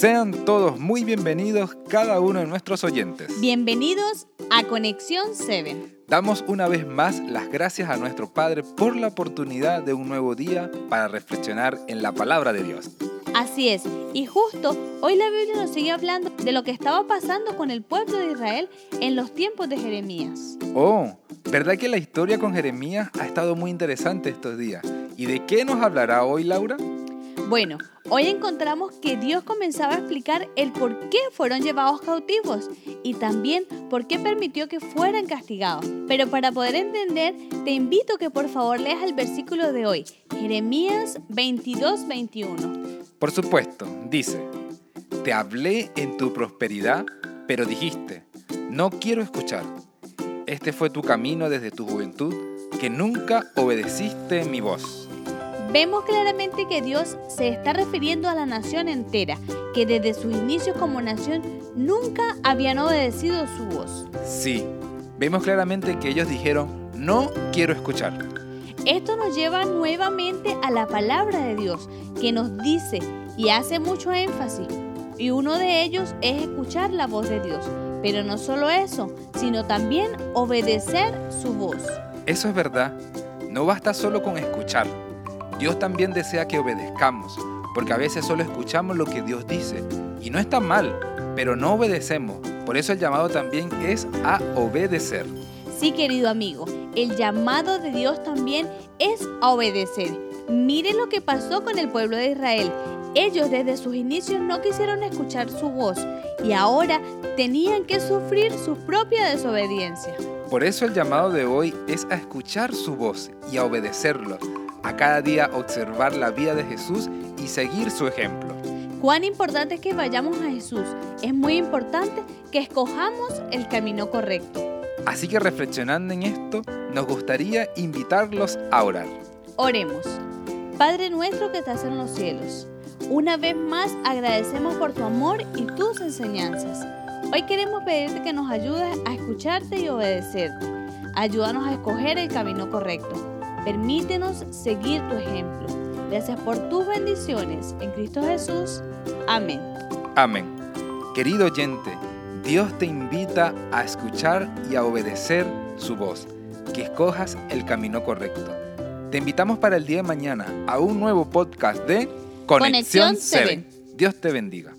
Sean todos muy bienvenidos cada uno de nuestros oyentes. Bienvenidos a Conexión 7. Damos una vez más las gracias a nuestro Padre por la oportunidad de un nuevo día para reflexionar en la palabra de Dios. Así es, y justo hoy la Biblia nos sigue hablando de lo que estaba pasando con el pueblo de Israel en los tiempos de Jeremías. Oh, ¿verdad que la historia con Jeremías ha estado muy interesante estos días? ¿Y de qué nos hablará hoy, Laura? Bueno, hoy encontramos que Dios comenzaba a explicar el por qué fueron llevados cautivos y también por qué permitió que fueran castigados. Pero para poder entender, te invito que por favor leas el versículo de hoy, Jeremías 22, 21. Por supuesto, dice, te hablé en tu prosperidad, pero dijiste, no quiero escuchar. Este fue tu camino desde tu juventud, que nunca obedeciste mi voz. Vemos claramente que Dios se está refiriendo a la nación entera, que desde sus inicios como nación nunca habían obedecido su voz. Sí, vemos claramente que ellos dijeron, no quiero escuchar. Esto nos lleva nuevamente a la palabra de Dios, que nos dice y hace mucho énfasis, y uno de ellos es escuchar la voz de Dios. Pero no solo eso, sino también obedecer su voz. Eso es verdad. No basta solo con escuchar Dios también desea que obedezcamos, porque a veces solo escuchamos lo que Dios dice, y no está mal, pero no obedecemos. Por eso el llamado también es a obedecer. Sí, querido amigo, el llamado de Dios también es a obedecer. Mire lo que pasó con el pueblo de Israel. Ellos desde sus inicios no quisieron escuchar su voz y ahora tenían que sufrir su propia desobediencia. Por eso el llamado de hoy es a escuchar su voz y a obedecerlo a cada día observar la vida de Jesús y seguir su ejemplo. Cuán importante es que vayamos a Jesús. Es muy importante que escojamos el camino correcto. Así que reflexionando en esto, nos gustaría invitarlos a orar. Oremos. Padre nuestro que estás en los cielos, una vez más agradecemos por tu amor y tus enseñanzas. Hoy queremos pedirte que nos ayudes a escucharte y obedecerte. Ayúdanos a escoger el camino correcto. Permítenos seguir tu ejemplo. Gracias por tus bendiciones en Cristo Jesús. Amén. Amén. Querido oyente, Dios te invita a escuchar y a obedecer su voz, que escojas el camino correcto. Te invitamos para el día de mañana a un nuevo podcast de Conexión, 7. Dios te bendiga.